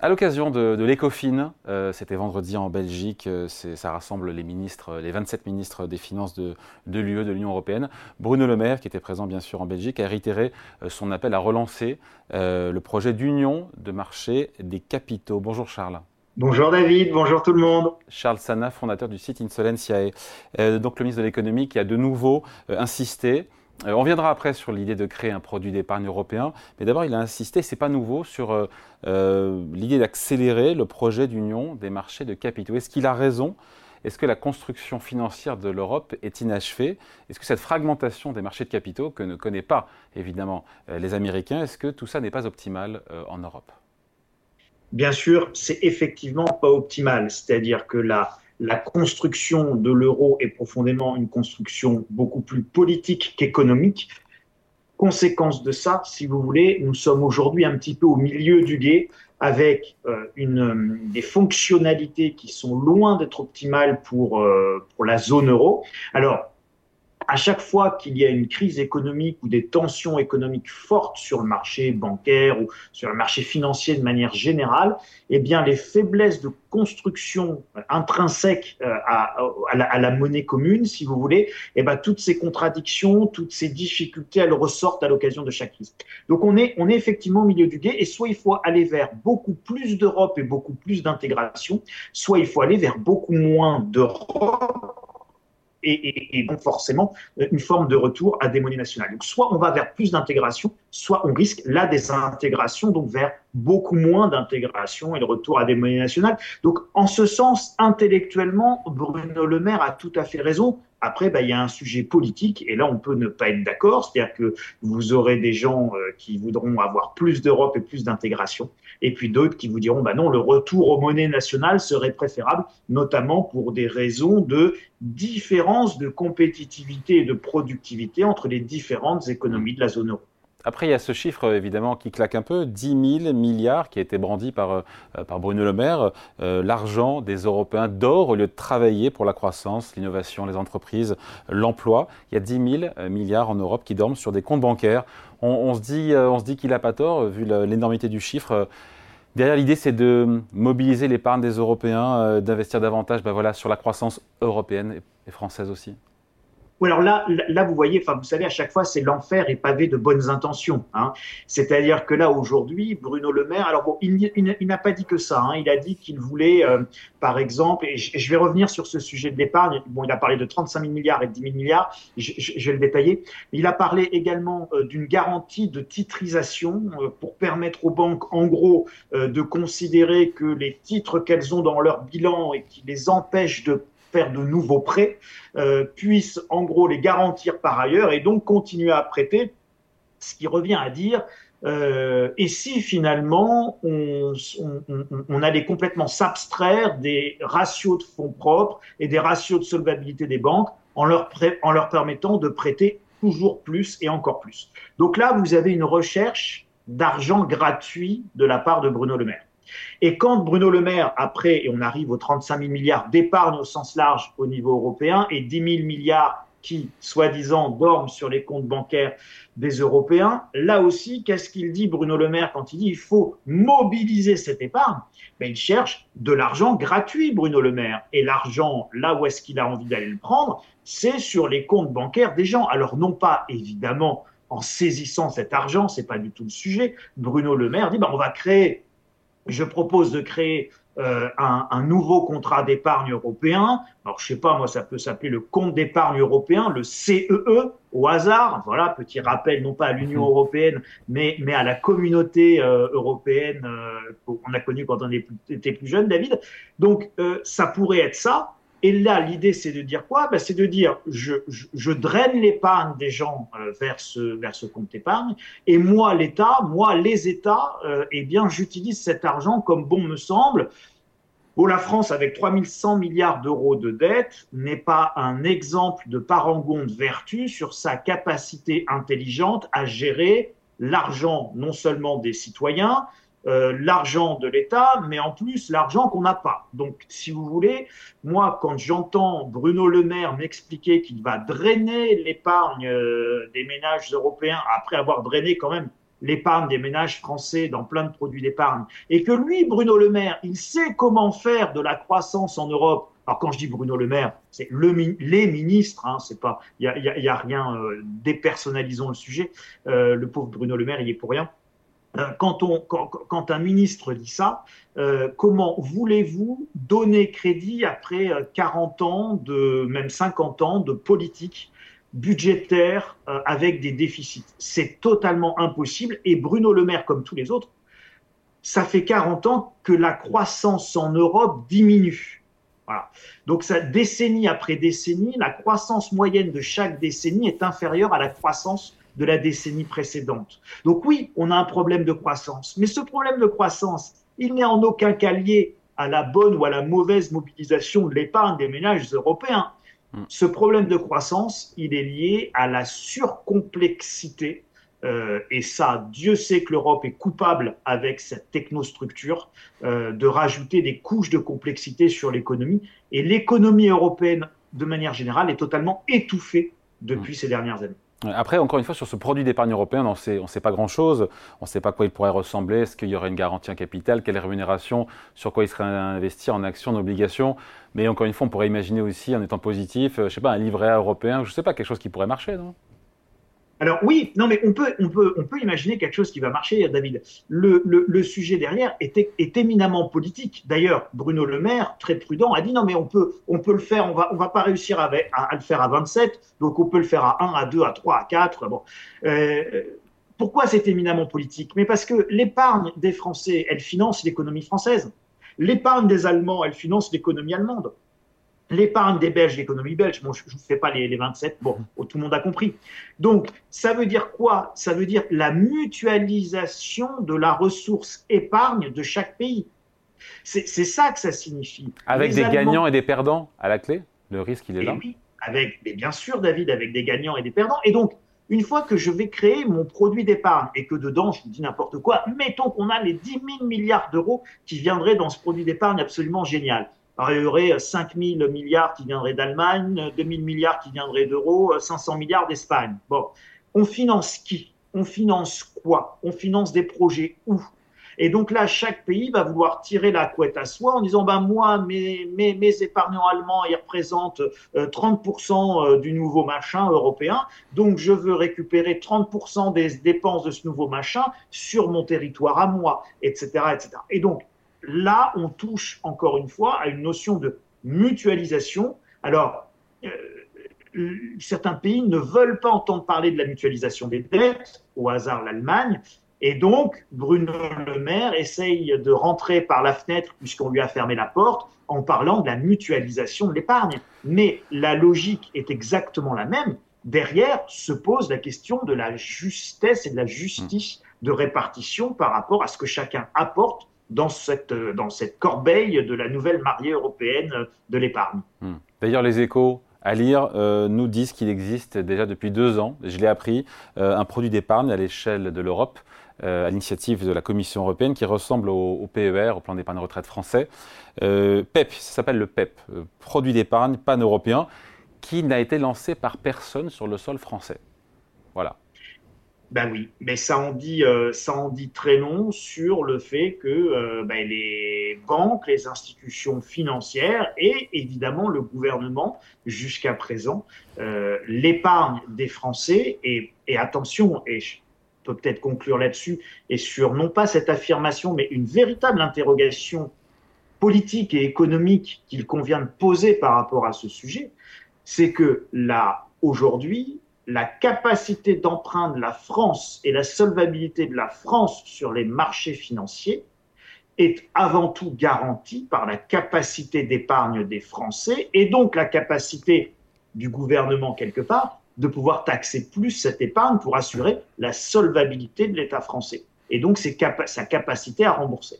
À l'occasion de, de l'ECOFIN, euh, c'était vendredi en Belgique, euh, ça rassemble les ministres, les 27 ministres des Finances de, de l'UE, de l'Union européenne. Bruno Le Maire, qui était présent bien sûr en Belgique, a réitéré euh, son appel à relancer le projet d'union de marché des capitaux. Bonjour Charles. Bonjour David, bonjour tout le monde. Charles Sana, fondateur du site Insolentiae. donc le ministre de l'économie qui a de nouveau insisté euh, on viendra après sur l'idée de créer un produit d'épargne européen, mais d'abord il a insisté, c'est pas nouveau, sur euh, euh, l'idée d'accélérer le projet d'union des marchés de capitaux. Est-ce qu'il a raison? Est-ce que la construction financière de l'Europe est inachevée? Est-ce que cette fragmentation des marchés de capitaux que ne connaissent pas évidemment les Américains, est-ce que tout ça n'est pas optimal en Europe? Bien sûr, c'est effectivement pas optimal. C'est-à-dire que la, la construction de l'euro est profondément une construction beaucoup plus politique qu'économique. Conséquence de ça, si vous voulez, nous sommes aujourd'hui un petit peu au milieu du guet avec euh, une, des fonctionnalités qui sont loin d'être optimales pour, euh, pour la zone euro. Alors, à chaque fois qu'il y a une crise économique ou des tensions économiques fortes sur le marché bancaire ou sur le marché financier de manière générale, eh bien, les faiblesses de construction intrinsèques euh, à, à, la, monnaie commune, si vous voulez, eh bien, toutes ces contradictions, toutes ces difficultés, elles ressortent à l'occasion de chaque crise. Donc, on est, on est effectivement au milieu du guet et soit il faut aller vers beaucoup plus d'Europe et beaucoup plus d'intégration, soit il faut aller vers beaucoup moins d'Europe et, donc forcément euh, une forme de retour à des monnaies nationales. Donc soit on va vers plus d'intégration, soit on risque la désintégration, donc vers beaucoup moins d'intégration et le retour à des monnaies nationales. Donc en ce sens, intellectuellement, Bruno Le Maire a tout à fait raison. Après, bah, il y a un sujet politique, et là, on peut ne pas être d'accord. C'est-à-dire que vous aurez des gens euh, qui voudront avoir plus d'Europe et plus d'intégration, et puis d'autres qui vous diront, bah non, le retour aux monnaies nationales serait préférable, notamment pour des raisons de différence de compétitivité et de productivité entre les différentes économies de la zone euro. Après, il y a ce chiffre évidemment qui claque un peu, 10 000 milliards qui a été brandi par, euh, Bruno Le Maire, euh, l'argent des Européens dort au lieu de travailler pour la croissance, l'innovation, les entreprises, l'emploi. Il y a 10 000 euh, milliards en Europe qui dorment sur des comptes bancaires. On, se dit, on se dit qu'il n'a pas tort vu l'énormité du chiffre. Derrière l'idée, c'est de mobiliser l'épargne des Européens, d'investir davantage ben voilà, sur la croissance européenne et française aussi alors là, là, vous voyez, enfin, vous savez, à chaque fois, c'est l'enfer est pavé de bonnes intentions. Hein. C'est-à-dire que là, aujourd'hui, Bruno Le Maire, alors bon, il, n'a pas dit que ça. Hein. Il a dit qu'il voulait, euh, par exemple, et je, vais revenir sur ce sujet de l'épargne. Bon, il a parlé de 35 000 milliards et de 10 000 milliards. Je, vais le détailler. Il a parlé également euh, d'une garantie de titrisation euh, pour permettre aux banques, en gros, de considérer que les titres qu'elles ont dans leur bilan et qui les empêchent de faire de nouveaux prêts, euh, puissent en gros les garantir par ailleurs et donc continuer à prêter, ce qui revient à dire euh, et si finalement on, on, allait complètement s'abstraire des ratios de fonds propres et des ratios de solvabilité des banques en leur, en leur permettant de prêter toujours plus et encore plus. Donc là, vous avez une recherche d'argent gratuit de la part de Bruno Le Maire. Et quand Bruno Le Maire, après, et on arrive aux 35 000 milliards d'épargne au sens large au niveau européen et 10 000 milliards qui, soi-disant, dorment sur les comptes bancaires des Européens. Là aussi, qu'est-ce qu'il dit, Bruno Le Maire, quand il dit il faut mobiliser cette épargne? Ben, Il cherche de l'argent gratuit, Bruno Le Maire. Et l'argent, là où est-ce qu'il a envie d'aller le prendre, c'est sur les comptes bancaires des gens. Alors, non pas, évidemment, en saisissant cet argent, c'est pas du tout le sujet. Bruno Le Maire dit ben, on va créer je propose de créer euh, un, nouveau contrat d'épargne européen. Alors, je sais pas, moi, ça peut s'appeler le compte d'épargne européen, le CEE, e, au hasard. Voilà, petit rappel, non pas à l'Union mhm. européenne, mais, mais à la communauté euh, européenne euh, qu'on a connue quand on était plus jeune, David. Donc, ça pourrait être ça. Et là, l'idée, c'est de dire quoi? Ben, C'est de dire, je, draine l'épargne des gens euh, vers, ce, vers ce compte épargne, et moi, l'État, moi, les États, euh, eh bien, j'utilise cet argent comme bon me semble. Où la France, avec 3100 milliards d'euros de dette, n'est pas un exemple de parangon de vertu sur sa capacité intelligente à gérer l'argent non seulement des citoyens, euh, l'argent de l'État, mais en plus l'argent qu'on n'a pas. Donc, si vous voulez, moi, quand j'entends Bruno Le Maire m'expliquer qu'il va drainer l'épargne euh, des ménages européens après avoir drainé quand même l'épargne des ménages français dans plein de produits d'épargne, et que lui, Bruno Le Maire, il sait comment faire de la croissance en Europe. Alors quand je dis Bruno Le Maire, c'est le, les ministres, hein, c'est pas, il y a, rien, euh, dépersonnalisons le sujet. Euh, le pauvre Bruno Le Maire, il est pour rien. Euh, quand, un ministre dit ça, euh, comment voulez-vous donner crédit après 40 ans, de, même 50 ans de politique budgétaire euh, avec des déficits? C'est totalement impossible. Et Bruno Le Maire, comme tous les autres, ça fait 40 ans que la croissance en Europe diminue. Donc, décennie après décennie, la croissance moyenne de chaque décennie est inférieure à la croissance de la décennie précédente. Donc oui, on a un problème de croissance. Mais ce problème de croissance, il n'est en aucun cas lié à la bonne ou à la mauvaise mobilisation de l'épargne des ménages européens. Mm. Ce problème de croissance, il est lié à la surcomplexité. Euh, et ça, Dieu sait que l'Europe est coupable avec cette technostructure euh, de rajouter des couches de complexité sur l'économie. Et l'économie européenne, de manière générale, est totalement étouffée depuis mm. ces dernières années. Après, encore une fois, sur ce produit d'épargne européen, on ne sait pas grand-chose. On ne sait pas quoi il pourrait ressembler. Est-ce qu'il y aurait une garantie en capital? Quelle rémunération? Sur quoi il serait investi en actions, en obligations? Mais encore une fois, on pourrait imaginer aussi, en étant positif, euh, je sais pas, un livret européen, je ne sais pas, quelque chose qui pourrait marcher, alors oui, non, mais on peut, on peut, on peut imaginer quelque chose qui va marcher, David. Le, le, le sujet derrière est, est, éminemment politique. D'ailleurs, Bruno Le Maire, très prudent, a dit non, mais on peut, on peut le faire. On va, on va pas réussir à, à, le faire à 27, donc on peut le faire à 1, à 2, à 3, à 4. Bon. Euh, pourquoi c'est éminemment politique? Mais parce que l'épargne des Français, elle finance l'économie française. L'épargne des Allemands, elle finance l'économie allemande. L'épargne des Belges, l'économie belge, bon, je ne fais pas les, les 27, bon, oh, tout le monde a compris. Donc, ça veut dire quoi? Ça veut dire la mutualisation de la ressource épargne de chaque pays. C'est ça que ça signifie. Avec des gagnants et des perdants à la clé? Le risque, il est là? Oui, avec, mais bien sûr, David, avec des gagnants et des perdants. Et donc, une fois que je vais créer mon produit d'épargne et que dedans, je vous dis n'importe quoi, mettons qu'on a les 10 000 milliards d'euros qui viendraient dans ce produit d'épargne absolument génial il y aurait 5 000 milliards qui viendraient d'Allemagne, 2 000 milliards qui viendraient d'euros, 500 milliards d'Espagne. Bon, on finance qui? On finance quoi? On finance des projets où? Et donc là, chaque pays va vouloir tirer la couette à soi en disant, ben moi, mes, mes, mes épargnants allemands, ils représentent 30% euh, euh, du nouveau machin européen, donc je veux récupérer 30% des dépenses de ce nouveau machin sur mon territoire à moi, etc., etc. Et donc, là, on touche encore une fois à une notion de mutualisation. Alors, euh, certains pays ne veulent pas entendre parler de la mutualisation des dettes, au hasard l'Allemagne, et donc Bruno Le Maire essaye de rentrer par la fenêtre, puisqu'on lui a fermé la porte, en parlant de la mutualisation de l'épargne. Mais la logique est exactement la même. Derrière se pose la question de la justesse et de la justice de répartition par rapport à ce que chacun apporte dans cette, dans cette corbeille de la nouvelle mariée européenne de l'épargne. Hmm. D'ailleurs, les échos à lire euh, nous disent qu'il existe déjà depuis deux ans, je l'ai appris, euh, un produit d'épargne à l'échelle de l'Europe, euh, à l'initiative de la Commission européenne, qui ressemble au, PER, au plan d'épargne retraite français. PEP, ça s'appelle le PEP, produit d'épargne pan-européen, qui n'a été lancé par personne sur le sol français. Voilà. Ben oui, mais ça en dit, euh, ça en dit très long sur le fait que ben les banques, les institutions financières et évidemment le gouvernement jusqu'à présent, euh, l'épargne des Français et, et attention, et je peux peut-être conclure là-dessus, et sur non pas cette affirmation, mais une véritable interrogation politique et économique qu'il convient de poser par rapport à ce sujet, c'est que là, aujourd'hui, la capacité d'emprunt de la France et la solvabilité de la France sur les marchés financiers est avant tout garantie par la capacité d'épargne des Français et donc la capacité du gouvernement quelque part de pouvoir taxer plus cette épargne pour assurer la solvabilité de l'État français et donc sa capacité à rembourser.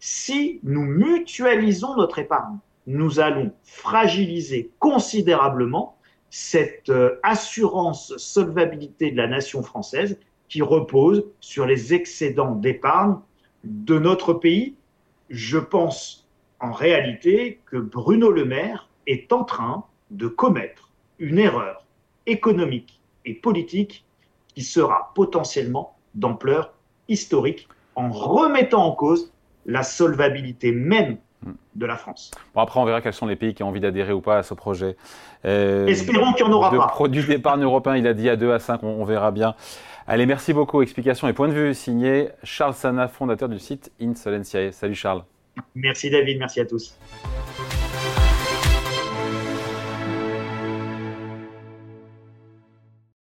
Si nous mutualisons notre épargne, nous allons fragiliser considérablement cette euh, assurance solvabilité de la nation française qui repose sur les excédents d'épargne de notre pays. Je pense en réalité que Bruno Le Maire est en train de commettre une erreur économique et politique qui sera potentiellement d'ampleur historique en remettant en cause la solvabilité même de la France. Bon, après, on verra quels sont les pays qui ont envie d'adhérer ou pas à ce projet. Euh, Espérons qu'il n'y en aura de pas. Produit d'épargne européen, il a dit à 2 à 5, on, verra bien. Allez, merci beaucoup. Explication et point de vue signé Charles Sana, fondateur du site Insolentiae. Salut Charles. Merci David, merci à tous.